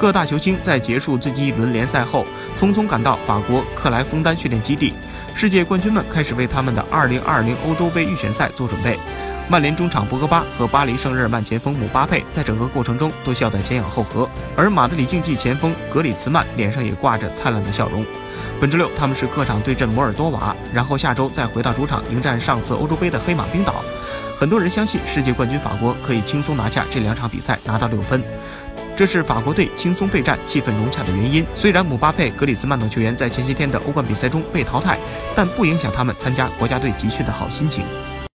各大球星在结束最近一轮联赛后，匆匆赶到法国克莱枫丹训练基地。世界冠军们开始为他们的2020欧洲杯预选赛做准备。曼联中场博格巴和巴黎圣日耳曼前锋姆巴佩在整个过程中都笑得前仰后合，而马德里竞技前锋格里茨曼脸上也挂着灿烂的笑容。本周六他们是客场对阵摩尔多瓦，然后下周再回到主场迎战上次欧洲杯的黑马冰岛。很多人相信世界冠军法国可以轻松拿下这两场比赛，拿到六分。这是法国队轻松备战、气氛融洽的原因。虽然姆巴佩、格里兹曼等球员在前些天的欧冠比赛中被淘汰，但不影响他们参加国家队集训的好心情。